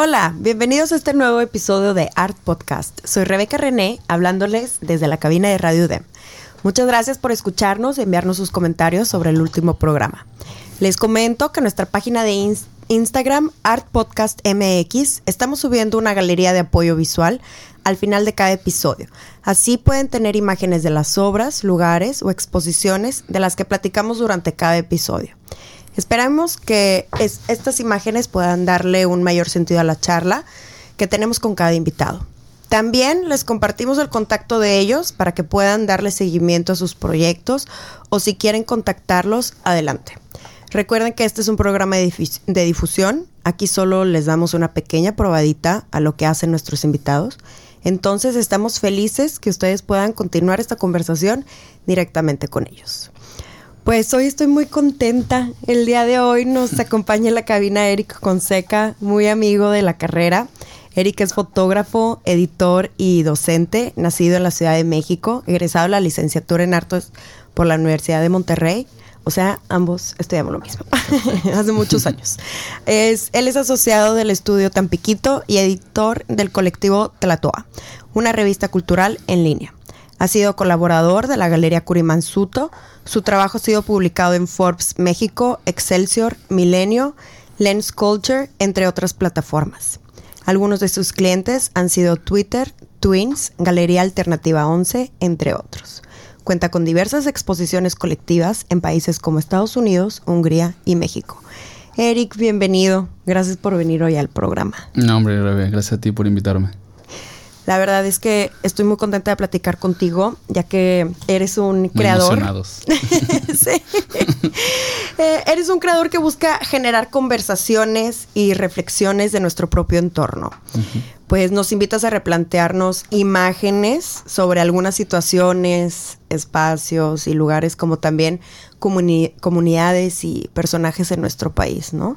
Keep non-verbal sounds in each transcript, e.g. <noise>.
Hola, bienvenidos a este nuevo episodio de Art Podcast. Soy Rebeca René, hablándoles desde la cabina de Radio UDEM. Muchas gracias por escucharnos y enviarnos sus comentarios sobre el último programa. Les comento que nuestra página de Instagram, Art Podcast MX, estamos subiendo una galería de apoyo visual al final de cada episodio. Así pueden tener imágenes de las obras, lugares o exposiciones de las que platicamos durante cada episodio. Esperamos que estas imágenes puedan darle un mayor sentido a la charla que tenemos con cada invitado. También les compartimos el contacto de ellos para que puedan darle seguimiento a sus proyectos o si quieren contactarlos, adelante. Recuerden que este es un programa de, difusión. Aquí solo les damos una pequeña probadita a lo que hacen nuestros invitados. Entonces estamos felices que ustedes puedan continuar esta conversación directamente con ellos. Pues hoy estoy muy contenta. El día de hoy nos <laughs> acompaña en la cabina Eric Conseca, muy amigo de la carrera. Eric es fotógrafo, editor y docente, nacido en la Ciudad de México, egresado de la licenciatura en artes por la Universidad de Monterrey. O sea, ambos estudiamos lo mismo, <laughs> hace muchos <laughs> años. Es, él es asociado del estudio Tampiquito y editor del colectivo Tlatoa, una revista cultural en línea. Ha sido colaborador de la Galería Curimansuto. Su trabajo ha sido publicado en Forbes México, Excelsior, Milenio, Lens Culture, entre otras plataformas. Algunos de sus clientes han sido Twitter, Twins, Galería Alternativa 11, entre otros. Cuenta con diversas exposiciones colectivas en países como Estados Unidos, Hungría y México. Eric, bienvenido. Gracias por venir hoy al programa. No, hombre, gracias a ti por invitarme. La verdad es que estoy muy contenta de platicar contigo, ya que eres un creador. <laughs> sí. <laughs> Eh, eres un creador que busca generar conversaciones y reflexiones de nuestro propio entorno. Pues nos invitas a replantearnos imágenes sobre algunas situaciones, espacios y lugares, como también comunidades y personajes en nuestro país, ¿no?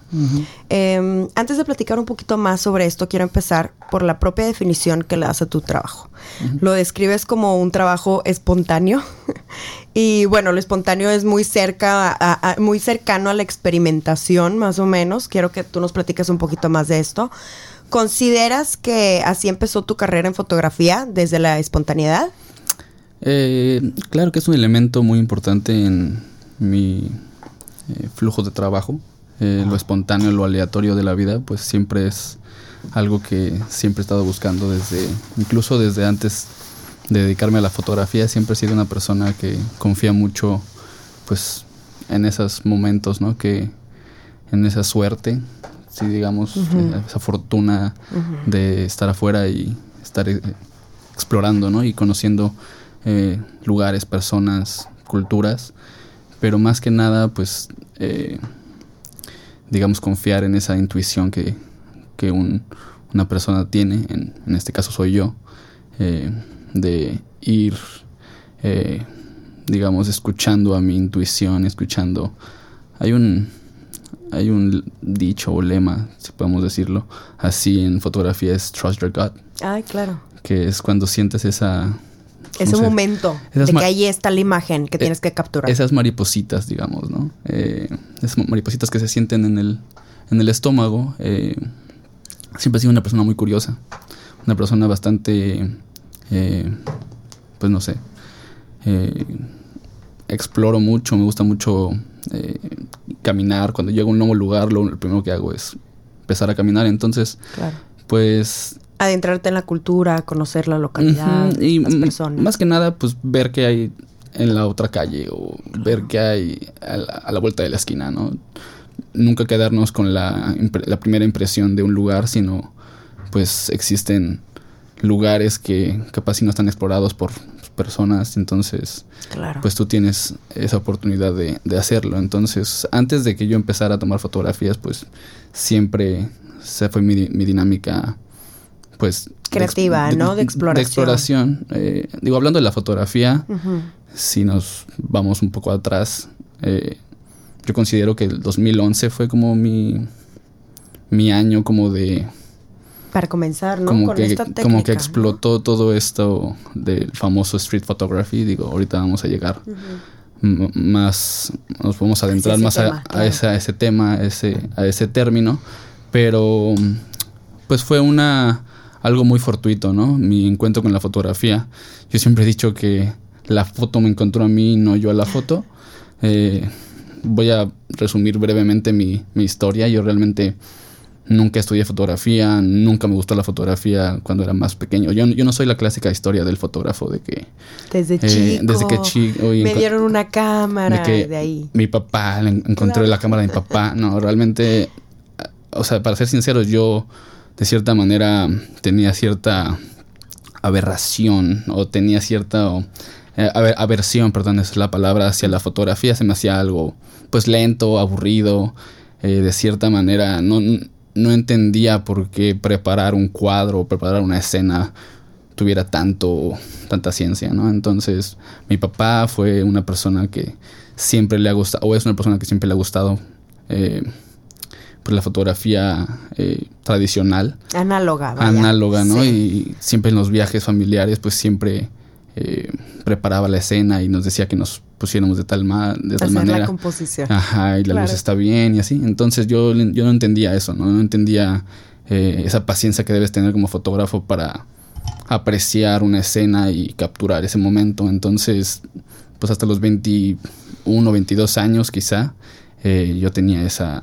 Em, antes de platicar un poquito más sobre esto, quiero empezar por la propia definición que le das a tu trabajo. Lo describes como un trabajo espontáneo <laughs> y bueno, lo espontáneo es muy cerca, muy cercano a la experimentación, más o menos. Quiero que tú nos platiques un poquito más de esto. ¿Consideras que así empezó tu carrera en fotografía desde la espontaneidad? Eh, claro que es un elemento muy importante en mi eh, flujo de trabajo. Eh, lo espontáneo, lo aleatorio de la vida, pues siempre es algo que siempre he estado buscando desde, incluso desde antes de dedicarme a la fotografía, siempre he sido una persona que confía mucho, pues, en esos momentos, ¿no? Que en esa suerte, si digamos, esa fortuna de estar afuera y estar eh, explorando, ¿no? Y conociendo lugares, personas, culturas pero más que nada, pues, eh, digamos, confiar en esa intuición que, que una persona tiene, en, en, este caso soy yo, eh, de ir, eh, digamos, escuchando a mi intuición, escuchando... Hay un, hay un dicho o lema, si podemos decirlo, así en fotografía es trust your gut. Ay, claro. Que es cuando sientes esa ese momento de que ahí está la imagen que tienes que capturar. Esas maripositas, digamos, ¿no? Eh, esas maripositas que se sienten en el, en el estómago. Eh, siempre he sido una persona muy curiosa. Una persona bastante, eh, pues no sé, exploro mucho, me gusta mucho caminar. Cuando llego a un nuevo lugar, lo, primero que hago es empezar a caminar. Entonces, pues adentrarte en la cultura, conocer la localidad, y las personas. Más que nada, pues ver qué hay en la otra calle o ver qué hay a la, vuelta de la esquina, ¿no? Nunca quedarnos con la, la, primera impresión de un lugar, sino pues existen lugares que capaz si no están explorados por personas, entonces pues tú tienes esa oportunidad de, de hacerlo. Entonces, antes de que yo empezara a tomar fotografías, pues siempre se fue mi, mi dinámica pues... Creativa, ¿no? De exploración. De exploración. Eh, digo, hablando de la fotografía, si nos vamos un poco atrás, eh, yo considero que el 2011 fue como mi, mi año como de... Para comenzar, ¿no? Como, Con que, esta como que explotó todo esto del famoso street photography. Digo, ahorita vamos a llegar más, nos podemos adentrar más a, ese, a, ese, tema, ese, a ese término. Pero pues fue una algo muy fortuito, ¿no? Mi encuentro con la fotografía. Yo siempre he dicho que la foto me encontró a mí, no yo a la foto. Eh, voy a resumir brevemente mi, mi historia. Yo realmente nunca estudié fotografía, nunca me gustó la fotografía cuando era más pequeño. Yo, yo no soy la clásica historia del fotógrafo de que... Desde eh, chico. Desde que chico... Me dieron una cámara de, de ahí. Mi papá, encontré la cámara de mi papá. No, realmente... O sea, para ser sincero, yo de cierta manera tenía cierta aberración o tenía cierta eh, aversión, perdón, esa es la palabra, hacia la fotografía. Se me hacía algo pues lento, aburrido, eh, de cierta manera. No, no entendía por qué preparar un cuadro o preparar una escena tuviera tanto, tanta ciencia, ¿no? Entonces, mi papá fue una persona que siempre le ha gustado, o es una persona que siempre le ha gustado eh, pues la fotografía eh, tradicional. Análoga. Análoga, ¿no? Y siempre en los viajes familiares, pues siempre eh, preparaba la escena y nos decía que nos pusiéramos de tal, ma de tal manera. la composición. Ajá, y la luz está bien y así. Entonces yo, yo no entendía eso, ¿no? No entendía eh, esa paciencia que debes tener como fotógrafo para apreciar una escena y capturar ese momento. Entonces, pues hasta los 21, 22 años quizá, yo tenía esa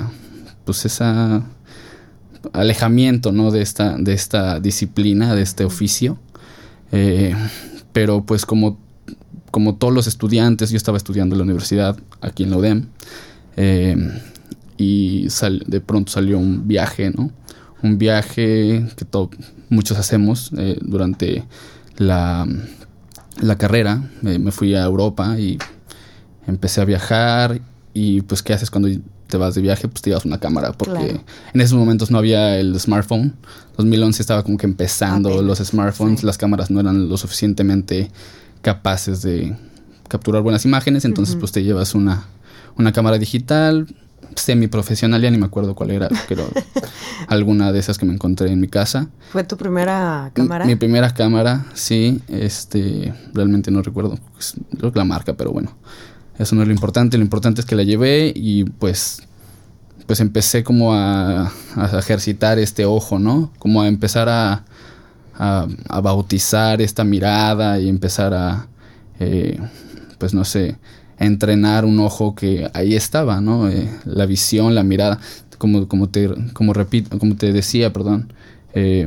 pues esa alejamiento ¿no? de, esta, de esta disciplina, de este oficio. Eh, pero pues como, como todos los estudiantes, yo estaba estudiando en la universidad aquí en la UDEM eh, y de pronto salió un viaje, ¿no? Un viaje que muchos hacemos eh, durante la, la carrera. me fui a Europa y empecé a viajar y pues qué haces cuando te vas de viaje, pues te llevas una cámara, porque en esos momentos no había el smartphone. 2011 estaba como que empezando los smartphones, las cámaras no eran lo suficientemente capaces de capturar buenas imágenes, entonces pues te llevas una, una cámara digital semi-profesional, ya ni me acuerdo cuál era, pero <laughs> alguna de esas que me encontré en mi casa. ¿Fue tu primera cámara? Mi, primera cámara, sí, este, realmente no recuerdo, pues, creo que la marca, pero bueno. Eso no es lo importante, lo importante es que la llevé y pues pues empecé como a, ejercitar este ojo, ¿no? Como a empezar a, a, bautizar esta mirada y empezar a, eh, pues no sé, entrenar un ojo que ahí estaba, ¿no? Eh, la visión, la mirada, como, como, te, como, repito, como te decía, perdón, eh,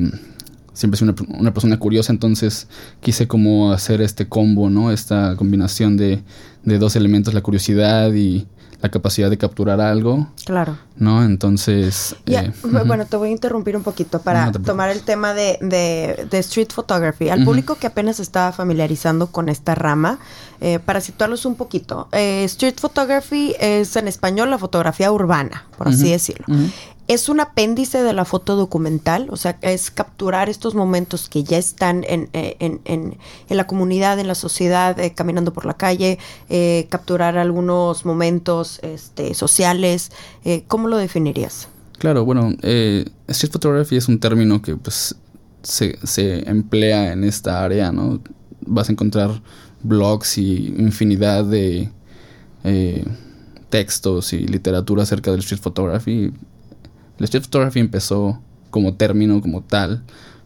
siempre soy una, una, persona curiosa, entonces quise como hacer este combo, ¿no? Esta combinación de, de dos elementos, la curiosidad y la capacidad de capturar algo. Claro. ¿No? Entonces... Eh, bueno, te voy a interrumpir un poquito para tomar el tema de, de, street photography. Al público que apenas está familiarizando con esta rama, eh, para situarlos un poquito, eh, street photography es en español la fotografía urbana, por así decirlo es un apéndice de la foto documental, o sea, es capturar estos momentos que ya están en, eh, en, en, en la comunidad, en la sociedad, eh, caminando por la calle, eh, capturar algunos momentos este, sociales. ¿Cómo lo definirías? Claro, bueno, street photography es un término que pues se, se emplea en esta área, ¿no? Vas a encontrar blogs y infinidad de textos y literatura acerca del street photography el street photography empezó como término, como tal,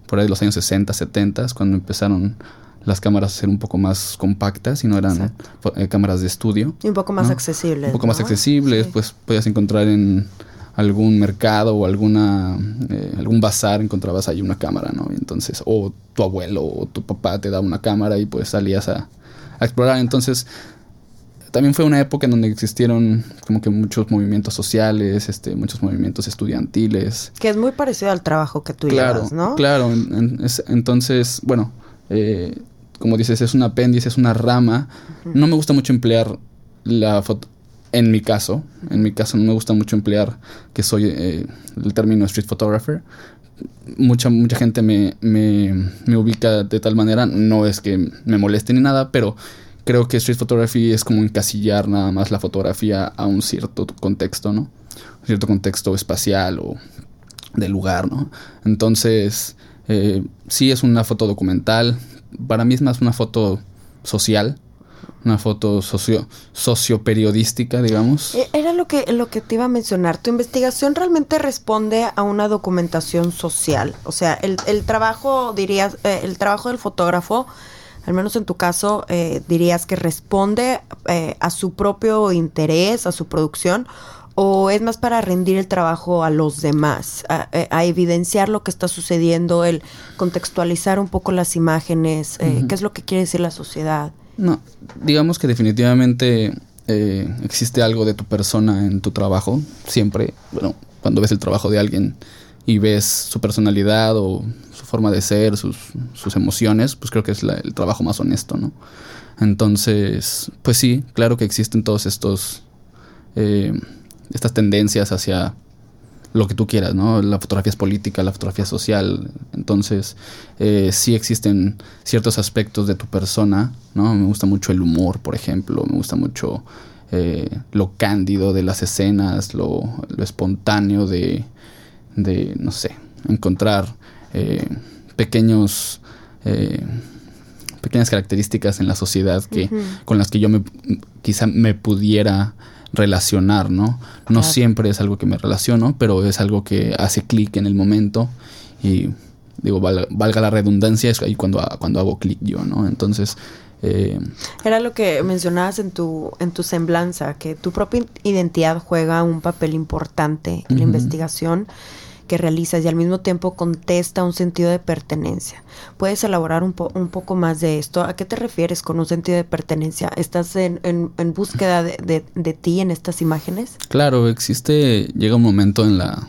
por ahí de los años 60, 70, cuando empezaron las cámaras a ser un poco más compactas y no eran eh, cámaras de estudio. Y un poco más accesibles. Un poco más accesibles, pues podías encontrar en algún mercado o alguna eh, algún bazar encontrabas ahí una cámara, ¿no? entonces, o tu abuelo o tu papá te daba una cámara y pues salías a, a explorar. Entonces, también fue una época en donde existieron como que muchos movimientos sociales, este, muchos movimientos estudiantiles. Que es muy parecido al trabajo que tú llevas, ¿no? Claro, entonces, bueno, eh, como dices, es un apéndice, es una rama. No me gusta mucho emplear la foto, en mi caso, en mi caso no me gusta mucho emplear que soy eh, el término street photographer. Mucha, mucha gente me, me, me ubica de tal manera, no es que me moleste ni nada, pero creo que street photography es como encasillar nada más la fotografía a un cierto contexto, ¿no? Un cierto contexto espacial o de lugar, ¿no? Entonces, eh, sí es una foto documental. Para mí es más una foto social. una foto socio, socioperiodística, digamos. E, era lo que, lo que te iba a mencionar. Tu investigación realmente responde a una documentación social. O sea, el, el trabajo, dirías, eh, el trabajo del fotógrafo, al menos en tu caso, eh, dirías que responde eh, a su propio interés, a su producción, o es más para rendir el trabajo a los demás, a, a evidenciar lo que está sucediendo, el contextualizar un poco las imágenes, qué es lo que quiere decir la sociedad. No, digamos que definitivamente eh, existe algo de tu persona en tu trabajo. Siempre, bueno, cuando ves el trabajo de alguien y ves su personalidad o su forma de ser, sus, sus emociones, pues creo que es el trabajo más honesto, ¿no? Entonces, pues sí, claro que existen todos estos, eh, estas tendencias hacia lo que tú quieras, ¿no? La fotografía es política, la fotografía social. Entonces, eh, sí existen ciertos aspectos de tu persona, ¿no? Me gusta mucho el humor, por ejemplo, me gusta mucho eh, lo cándido de las escenas, lo, espontáneo de, de, no sé, encontrar eh, pequeños... pequeñas características en la sociedad que con las que yo me quizá me pudiera relacionar, ¿no? No siempre es algo que me relaciono, pero es algo que hace clic en el momento y digo, valga, la redundancia, es ahí cuando, cuando hago clic yo, ¿no? Entonces... Eh, Era lo que mencionabas en tu, en tu semblanza, que tu propia identidad juega un papel importante en la investigación que realizas y al mismo tiempo contesta un sentido de pertenencia. ¿Puedes elaborar un, poco más de esto? ¿A qué te refieres con un sentido de pertenencia? ¿Estás en, en, búsqueda de, de, ti en estas imágenes? Claro, existe, llega un momento en la,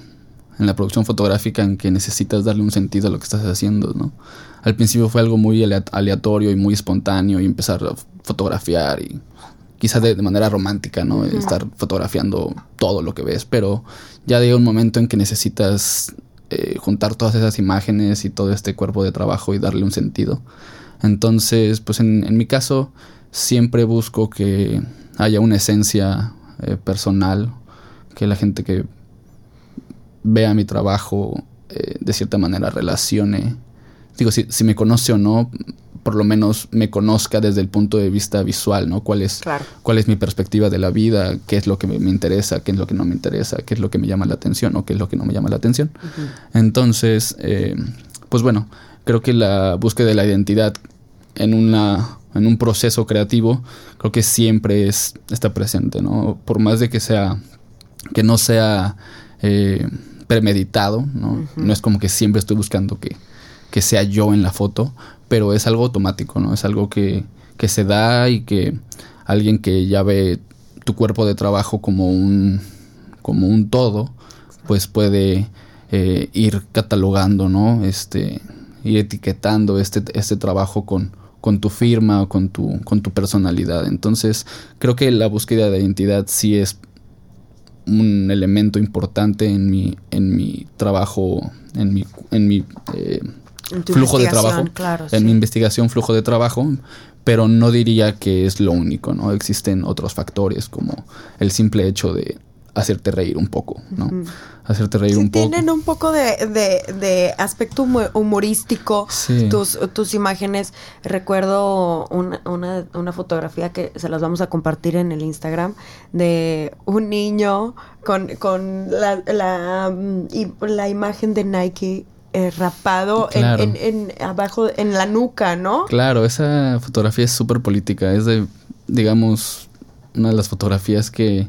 en la producción fotográfica en que necesitas darle un sentido a lo que estás haciendo, ¿no? Al principio fue algo muy aleatorio y muy espontáneo y empezar a fotografiar y quizás de, manera romántica, ¿no? Estar fotografiando todo lo que ves, pero ya llega un momento en que necesitas eh, juntar todas esas imágenes y todo este cuerpo de trabajo y darle un sentido. Entonces, pues en, mi caso, siempre busco que haya una esencia eh, personal, que la gente que vea mi trabajo eh, de cierta manera relacione. Digo, si, si me conoce o no, por lo menos me conozca desde el punto de vista visual, ¿no? ¿Cuál es, cuál es mi perspectiva de la vida? ¿Qué es lo que me, interesa? ¿Qué es lo que no me interesa? ¿Qué es lo que me llama la atención o qué es lo que no me llama la atención? Entonces, eh, pues bueno, creo que la búsqueda de la identidad en, una, en un proceso creativo, creo que siempre es, está presente, ¿no? Por más de que sea, que no sea eh, premeditado, ¿no? No es como que siempre estoy buscando que, que sea yo en la foto, pero es algo automático, ¿no? Es algo que, que se da y que alguien que ya ve tu cuerpo de trabajo como un, como un todo, pues puede eh, ir catalogando, ¿no? Este, ir etiquetando este, este trabajo con, con tu firma o con tu, con tu personalidad. Entonces, creo que la búsqueda de identidad sí es un elemento importante en mi, en mi trabajo, en mi, en mi eh, flujo de trabajo. en mi investigación, flujo de trabajo, pero no diría que es lo único, ¿no? Existen otros factores como el simple hecho de hacerte reír un poco, ¿no? Hacerte reír un poco. Tienen un poco de, de, aspecto humorístico tus, tus imágenes. Recuerdo una, una, una, fotografía que se las vamos a compartir en el Instagram de un niño con, con la, la, mm, la imagen de Nike eh, rapado en, abajo, en la nuca, ¿no? Claro, esa fotografía es súper política. Es de, digamos, una de las fotografías que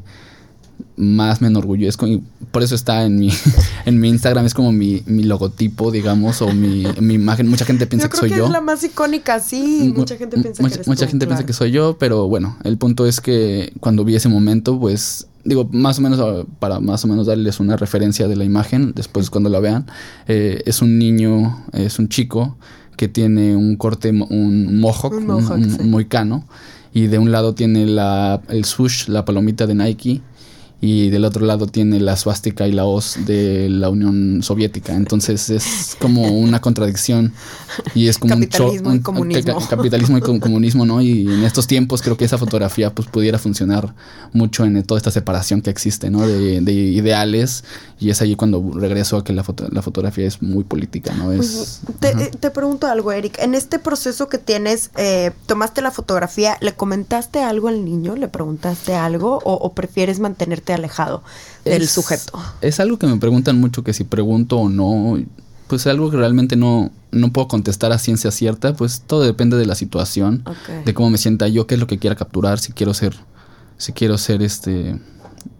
más me enorgullezco y por eso está en mi <laughs> en mi Instagram es como mi, mi logotipo digamos o mi, mi, imagen. Mucha gente piensa que soy yo es la más icónica sí mucha gente piensa que eres mucha gente piensa que soy yo pero bueno el punto es que cuando vi ese momento pues digo, más o menos ah, para más o menos darles una referencia de la imagen, después cuando la vean, eh, es un niño, es un chico que tiene un corte, un mohawk, un, un, moicano, y de un lado tiene la, el swoosh, la palomita de Nike, y del otro lado tiene la suástica y la hoz de la Unión Soviética. Entonces es como una contradicción y es como capitalismo un, y comunismo. capitalismo y <laughs> comunismo, ¿no? Y en estos tiempos creo que esa fotografía pues pudiera funcionar mucho en toda esta separación que existe, ¿no? De, ideales y es allí cuando regreso a que la, la fotografía es muy política, ¿no? Es, te, pregunto algo, Eric. En este proceso que tienes, eh, tomaste la fotografía, ¿le comentaste algo al niño? ¿Le preguntaste algo o, o prefieres mantenerte alejado del sujeto. Es algo que me preguntan mucho que si pregunto o no, pues algo que realmente no, no puedo contestar a ciencia cierta, pues todo depende de la situación, de cómo me sienta yo, qué es lo que quiera capturar, si quiero ser, si quiero ser este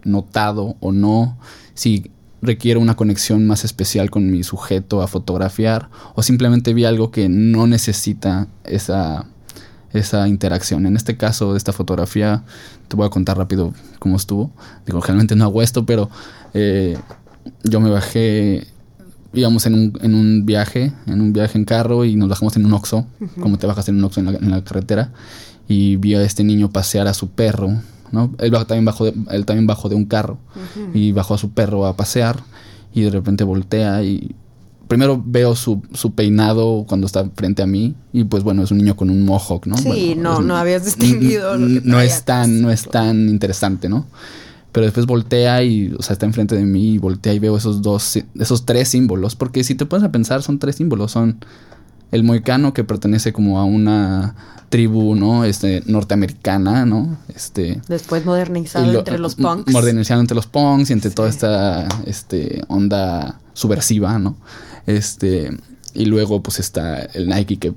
notado o no, si requiero una conexión más especial con mi sujeto a fotografiar, o simplemente vi algo que no necesita esa esa interacción. En este caso, de esta fotografía, te voy a contar rápido cómo estuvo. Digo, generalmente no hago esto, pero eh, yo me bajé, íbamos en un, en un viaje, en un viaje en carro y nos bajamos en un oxo, como te bajas en un oxo en la, carretera, y vi a este niño pasear a su perro, ¿no? Él también bajó de, él también bajó de un carro y bajó a su perro a pasear y de repente voltea y primero veo su, su, peinado cuando está frente a mí y pues bueno, es un niño con un mohawk, ¿no? Sí, no, no habías distinguido. no es tan, no es tan interesante, ¿no? Pero después voltea y, o sea, está enfrente de mí y voltea y veo esos dos, esos tres símbolos, porque si te pones a pensar, son tres símbolos, son el moicano que pertenece como a una tribu, ¿no? Este, norteamericana, ¿no? Este. Después modernizado entre los punks. Modernizado entre los punks y entre toda esta, este, onda subversiva, ¿no? Este, y luego pues está el Nike que,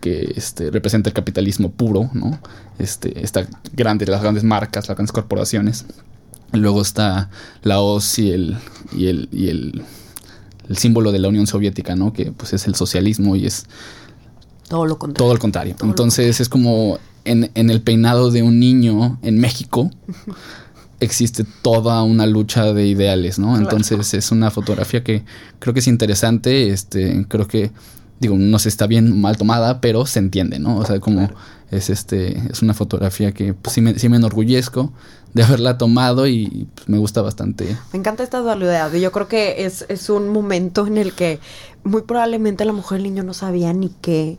que este, representa el capitalismo puro, ¿no? Este, está grande, las grandes marcas, las grandes corporaciones. Y luego está la hoz y el, y el, y el, el símbolo de la Unión Soviética, ¿no? Que pues es el socialismo y es todo lo contrario. Todo el contrario. Entonces es como en, en, el peinado de un niño en México <laughs> existe toda una lucha de ideales, ¿no? Entonces es una fotografía que creo que es interesante, este, creo que digo, no se está bien mal tomada, pero se entiende, ¿no? O sea, como es este, es una fotografía que pues, sí, me, sí me enorgullezco de haberla tomado y pues, me gusta bastante. Me encanta esta dualidad. Yo creo que es, es un momento en el que muy probablemente la mujer el niño no sabía ni qué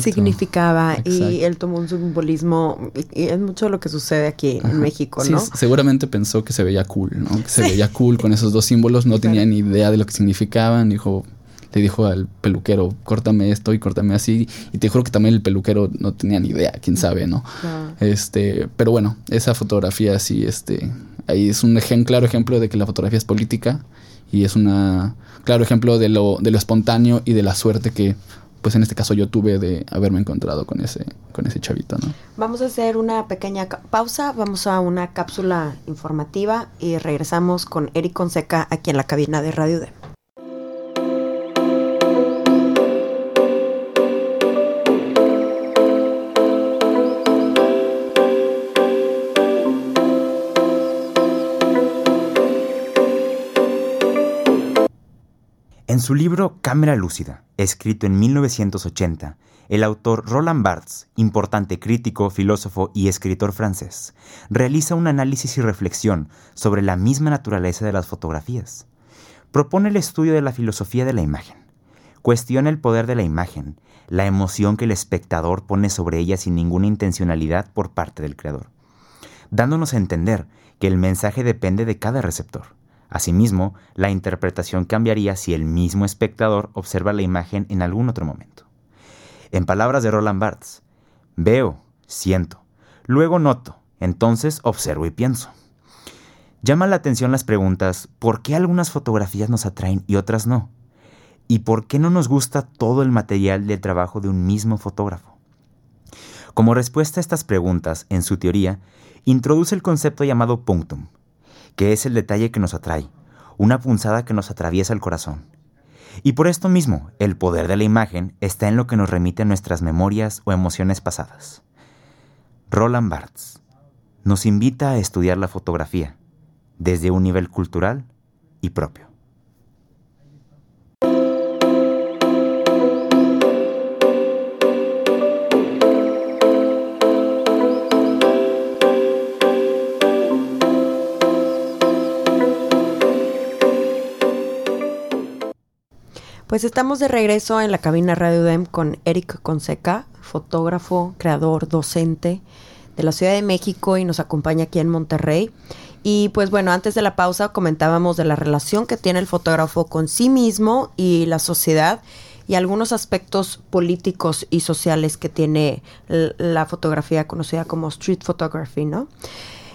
significaba y él tomó un simbolismo y es mucho lo que sucede aquí en México, ¿no? Sí, seguramente pensó que se veía cool, ¿no? Que se veía cool con esos dos símbolos, no <laughs> tenía ni idea de lo que significaban, dijo, le dijo al peluquero, córtame esto y córtame así. Y te juro que también el peluquero no tenía ni idea, quién sabe, ¿no? Este, pero bueno, esa fotografía sí, este, ahí es un claro ejemplo de que la fotografía es política y es una claro ejemplo de lo, de lo espontáneo y de la suerte que pues en este caso yo tuve de haberme encontrado con ese, con ese chavito, ¿no? Vamos a hacer una pequeña pausa, vamos a una cápsula informativa y regresamos con Eric Conseca aquí en la cabina de Radio D. En su libro Cámara Lúcida, escrito en 1980, el autor Roland Barthes, importante crítico, filósofo y escritor francés, realiza un análisis y reflexión sobre la misma naturaleza de las fotografías. Propone el estudio de la filosofía de la imagen. Cuestiona el poder de la imagen, la emoción que el espectador pone sobre ella sin ninguna intencionalidad por parte del creador, dándonos a entender que el mensaje depende de cada receptor. Asimismo, la interpretación cambiaría si el mismo espectador observa la imagen en algún otro momento. En palabras de Roland Barthes, veo, siento, luego noto, entonces observo y pienso. Llama la atención las preguntas ¿por qué algunas fotografías nos atraen y otras no? ¿Y por qué no nos gusta todo el material del trabajo de un mismo fotógrafo? Como respuesta a estas preguntas, en su teoría, introduce el concepto llamado punctum, que es el detalle que nos atrae, una punzada que nos atraviesa el corazón. Y por esto mismo, el poder de la imagen está en lo que nos remite a nuestras memorias o emociones pasadas. Roland Barthes nos invita a estudiar la fotografía desde un nivel cultural y propio. Pues estamos de regreso en la cabina Radio Dem con Eric Conseca, fotógrafo, creador, docente de la Ciudad de México y nos acompaña aquí en Monterrey. Y pues bueno, antes de la pausa comentábamos de la relación que tiene el fotógrafo con sí mismo y la sociedad y algunos aspectos políticos y sociales que tiene la fotografía conocida como street photography, ¿no?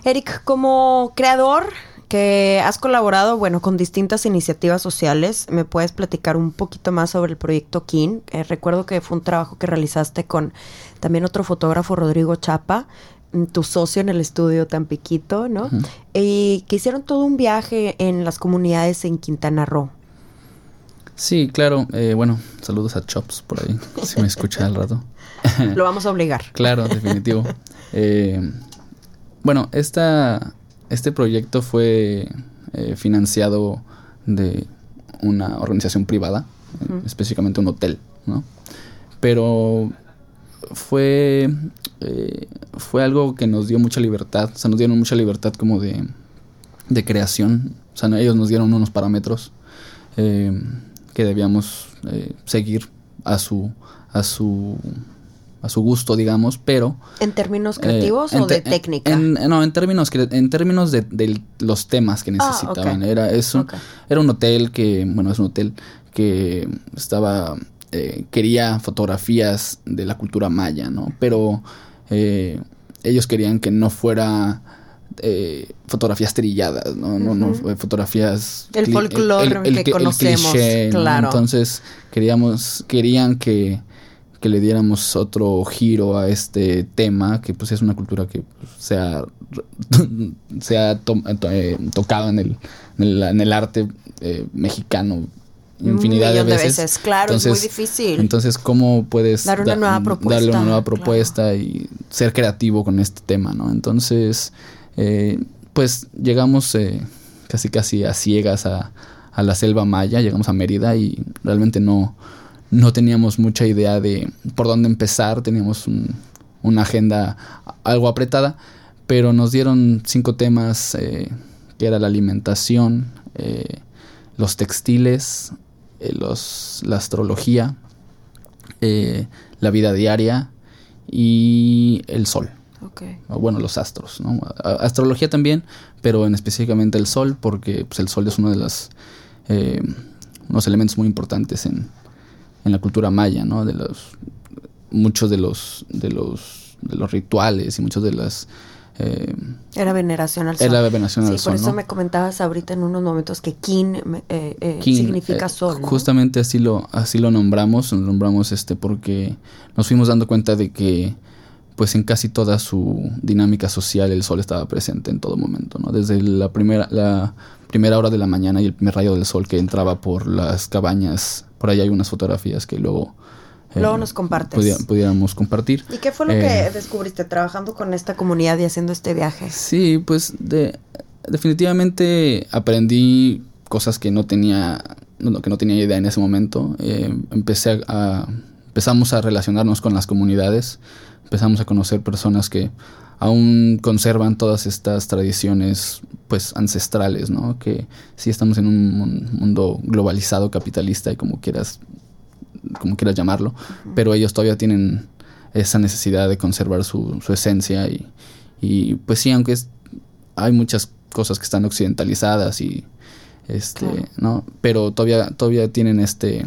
Eric, como creador que has colaborado, bueno, con distintas iniciativas sociales, ¿me puedes platicar un poquito más sobre el proyecto Kin? Eh, recuerdo que fue un trabajo que realizaste con también otro fotógrafo, Rodrigo Chapa, mm, tu socio en el estudio Tampiquito, ¿no? Y que hicieron todo un viaje en las comunidades en Quintana Roo. Sí, claro. Eh, bueno, saludos a Chops por ahí, si me escucha al rato. <laughs> Lo vamos a obligar. claro, definitivo. <laughs> Eh, bueno, esta, este proyecto fue eh, financiado de una organización privada, específicamente un hotel, ¿no? Pero fue, fue algo que nos dio mucha libertad, o sea, nos dieron mucha libertad como de, de creación, o sea, ellos nos dieron unos parámetros que debíamos eh, seguir a su, a su a su gusto, digamos, pero... ¿En términos creativos eh, o de técnica? no, en términos, en términos de, los temas que ah, necesitaban. Era, es un, era un hotel que, bueno, es un hotel que estaba, eh, quería fotografías de la cultura maya, ¿no? Pero ellos querían que no fuera eh, fotografías trilladas, no, no, no fotografías el folclore que conocemos, claro. Entonces queríamos, querían que, que, le diéramos otro giro a este tema, que pues es una cultura que pues, se ha, <laughs> se ha eh, tocado en el, en el, arte eh, mexicano infinidad de veces. Claro, es muy difícil. Entonces, ¿cómo puedes Dar una nueva propuesta, darle una nueva propuesta y ser creativo con este tema, ¿no? Entonces, eh, pues llegamos eh, casi casi a ciegas a, la selva maya, llegamos a Mérida y realmente no, no teníamos mucha idea de por dónde empezar, teníamos una agenda algo apretada, pero nos dieron cinco temas eh, que era la alimentación, los textiles, los, la astrología, la vida diaria y el sol. Bueno, los astros, ¿no? Astrología también, pero en específicamente el sol, porque pues, el sol es uno de los eh, unos elementos muy importantes en, en, la cultura maya, ¿no? De los muchos de los de los de los rituales y muchos de las eh, era veneración al sol. Era veneración al sol. Por eso me comentabas ahorita en unos momentos que Kin, eh, significa sol. Justamente así lo, así lo nombramos, lo nombramos este porque nos fuimos dando cuenta de que pues en casi toda su dinámica social el sol estaba presente en todo momento, ¿no? Desde la primera, la primera hora de la mañana y el primer rayo del sol que entraba por las cabañas, por ahí hay unas fotografías que luego... Eh, luego nos compartes. pudiéramos compartir. ¿Y qué fue lo que eh, descubriste trabajando con esta comunidad y haciendo este viaje? Sí, pues de, definitivamente aprendí cosas que no tenía, que no tenía idea en ese momento. Eh, empecé a, empezamos a relacionarnos con las comunidades empezamos a conocer personas que aún conservan todas estas tradiciones pues ancestrales, ¿no? Que sí estamos en un mundo globalizado, capitalista y como quieras como quieras llamarlo, pero ellos todavía tienen esa necesidad de conservar su, esencia y, y, pues sí, aunque es, hay muchas cosas que están occidentalizadas y este, ¿no? Pero todavía todavía tienen este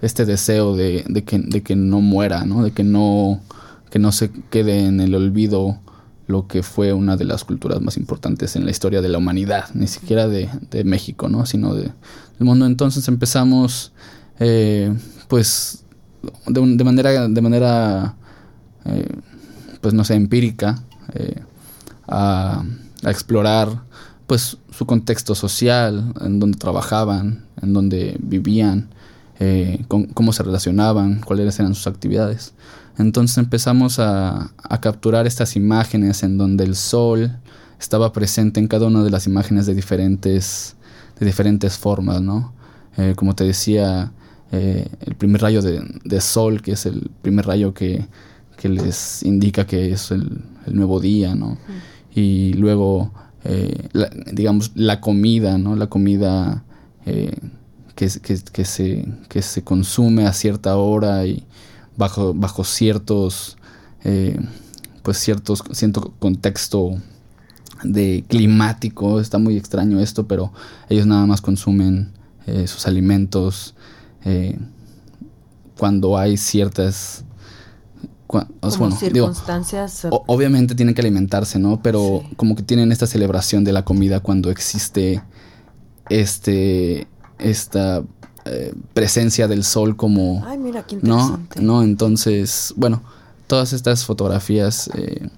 este deseo de, de, que, de que no muera, ¿no? De que no que no se quede en el olvido lo que fue una de las culturas más importantes en la historia de la humanidad, ni siquiera de, México, ¿no? sino de, del mundo. Entonces empezamos, eh, pues, de, manera, de manera eh, pues, no sé, empírica, eh, a, explorar, pues, su contexto social, en donde trabajaban, en donde vivían, cómo se relacionaban, cuáles eran sus actividades. Entonces empezamos a, capturar estas imágenes en donde el sol estaba presente en cada una de las imágenes de diferentes, de diferentes formas, ¿no? Eh, como te decía, eh, el primer rayo de, sol, que es el primer rayo que, les indica que es el, nuevo día, ¿no? Y luego, eh, digamos, la comida, ¿no? La comida que que, que, se, que se consume a cierta hora y bajo, bajo ciertos, eh, pues ciertos, cierto contexto de climático, está muy extraño esto, pero ellos nada más consumen eh, sus alimentos eh, cuando hay ciertas como circunstancias obviamente tienen que alimentarse no pero como que tienen esta celebración de la comida cuando existe este esta eh, presencia del sol como Ay, mira, qué interesante. no no entonces bueno todas estas fotografías eh,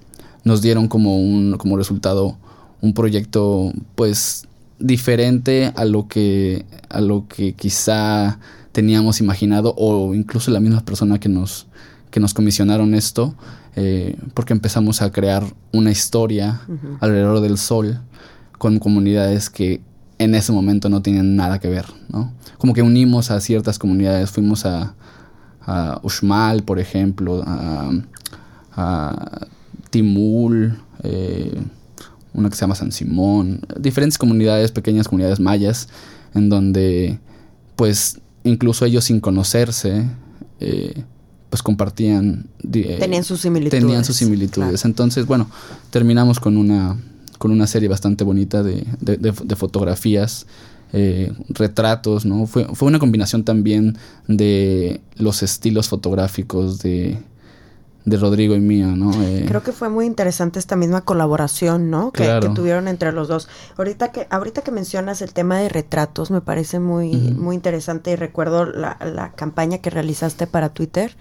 nos dieron como un como resultado un proyecto pues diferente a lo que a lo que quizá teníamos imaginado o incluso la misma persona que nos que nos comisionaron esto eh, porque empezamos a crear una historia alrededor del sol con comunidades que en ese momento no tienen nada que ver, ¿no? Como que unimos a ciertas comunidades, fuimos a, a Uxmal, por ejemplo, a, a Timul, eh, una que se llama San Simón, diferentes comunidades, pequeñas comunidades mayas, en donde pues incluso ellos sin conocerse, eh, pues compartían... Eh, tenían sus similitudes. Tenían sus similitudes. Entonces, bueno, terminamos con una, con una serie bastante bonita de, de, fotografías. Eh, retratos, ¿no? Fue, fue una combinación también de los estilos fotográficos de, de Rodrigo y mía, ¿no? Eh, Creo que fue muy interesante esta misma colaboración, ¿no? Que, tuvieron entre los dos. Ahorita que, ahorita que mencionas el tema de retratos, me parece muy, muy interesante y recuerdo la, la, campaña que realizaste para Twitter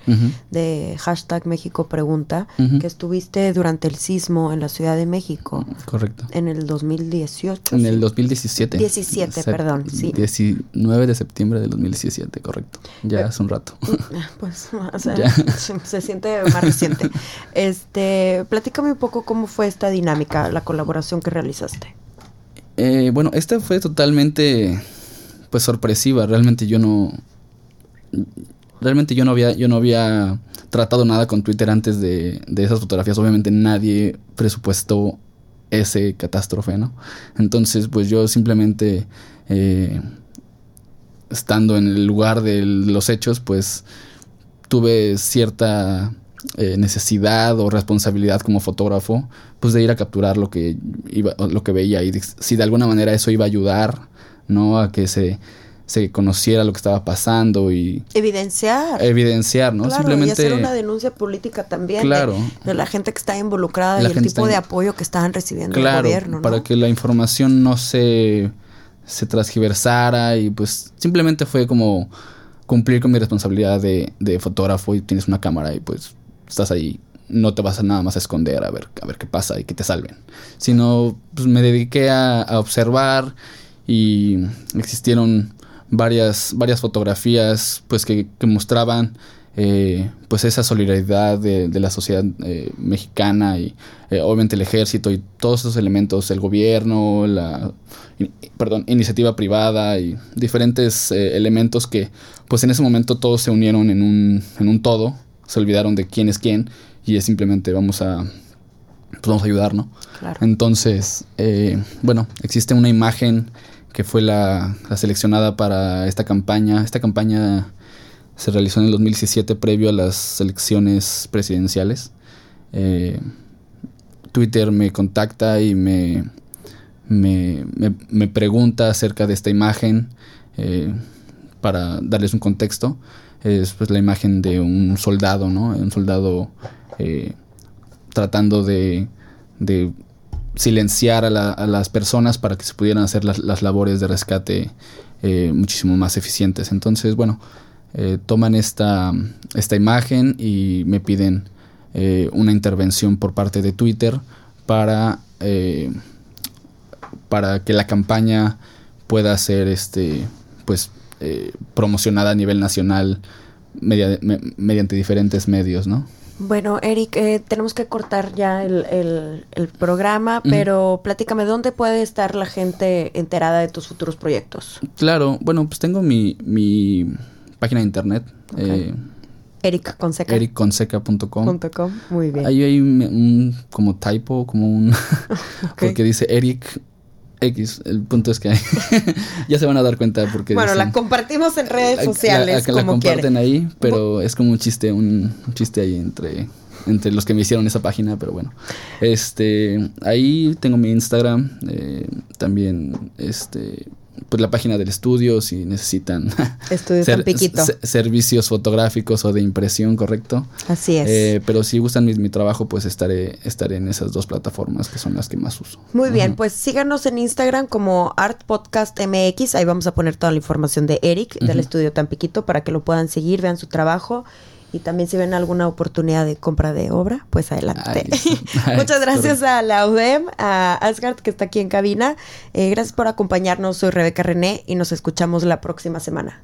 de hashtag México Pregunta, que estuviste durante el sismo en la Ciudad de México. Correcto. En el 2018. En el 2017. 17, perdón, sí. 19 de septiembre del 2017, correcto. Ya eh, hace un rato. <laughs> Pues, o <laughs> sea, se siente más <laughs> este, platícame un poco cómo fue esta dinámica, la colaboración que realizaste. Eh, bueno, esta fue totalmente, pues, sorpresiva. Realmente yo no, realmente yo no había, yo no había tratado nada con Twitter antes de, esas fotografías. Obviamente nadie presupuestó ese catástrofe, ¿no? Entonces, pues yo simplemente, eh, estando en el lugar de los hechos, pues tuve cierta eh, necesidad o responsabilidad como fotógrafo, pues de ir a capturar lo que iba, lo que veía y si de alguna manera eso iba a ayudar, ¿no? A que se, se conociera lo que estaba pasando y evidenciar. Evidenciar no simplemente y hacer una denuncia política también claro. de, la gente que está involucrada y el tipo de apoyo que estaban recibiendo claro, el gobierno para que la información no se se transgiversara y pues simplemente fue como cumplir con mi responsabilidad de, de fotógrafo y tienes una cámara y pues estás ahí, no te vas a nada más a esconder a ver, a ver qué pasa y que te salven. Sino pues me dediqué a, observar y existieron varias, varias fotografías pues que, mostraban eh, pues esa solidaridad de, la sociedad eh, mexicana y eh, obviamente el ejército y todos esos elementos, el gobierno, la perdón, iniciativa privada y diferentes elementos que pues en ese momento todos se unieron en un, en un todo se olvidaron de quién es quién y es simplemente vamos a pues vamos a ayudar, ¿no? Entonces, eh, bueno, existe una imagen que fue la, seleccionada para esta campaña. Esta campaña se realizó en el 2017 previo a las elecciones presidenciales. Eh, Twitter me contacta y me, me, me, pregunta acerca de esta imagen eh, para darles un contexto es pues la imagen de un soldado, ¿no? Un soldado eh, tratando de, de silenciar a, las personas para que se pudieran hacer las, labores de rescate eh, muchísimo más eficientes. Entonces, bueno, eh, toman esta, esta imagen y me piden una intervención por parte de Twitter para, para que la campaña pueda ser este, pues, eh, promocionada a nivel nacional mediante diferentes medios, ¿no? Bueno, Eric, eh, tenemos que cortar ya el, programa, pero platícame, ¿dónde puede estar la gente enterada de tus futuros proyectos? Claro, bueno, pues tengo mi, mi página de internet. Eh, Eric Conceca. ericconseca.com. Muy bien. Ahí hay un, como typo, como un... <laughs> <laughs> porque dice Eric X, el punto es que <laughs> ya se van a dar cuenta porque... Bueno, la compartimos en redes sociales. La, que la comparten ahí, pero es como un chiste, un, chiste ahí entre, entre los que me hicieron esa página, pero bueno. Este, ahí tengo mi Instagram, eh, también este pues la página del estudio si necesitan <laughs> servicios fotográficos o de impresión, correcto. Así es. Eh, pero si gustan mi, mi, trabajo, pues estaré, estaré en esas dos plataformas que son las que más uso. Muy bien, pues síganos en Instagram como Art Podcast MX. Ahí vamos a poner toda la información de Eric del estudio Tampiquito para que lo puedan seguir, vean su trabajo y también si ven alguna oportunidad de compra de obra, pues adelante. <laughs> Muchas gracias a la UDEM, a Asgard que está aquí en cabina. Eh, gracias por acompañarnos. Soy Rebeca René y nos escuchamos la próxima semana.